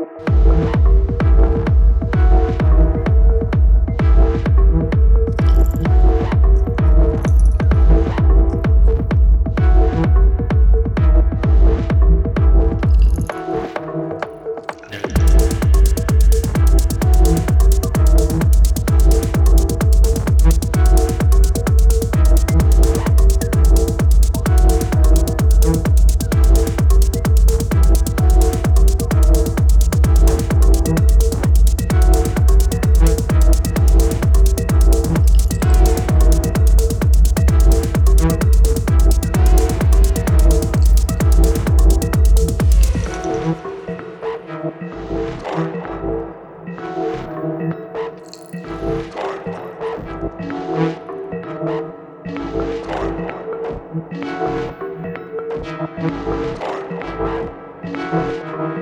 Música Thank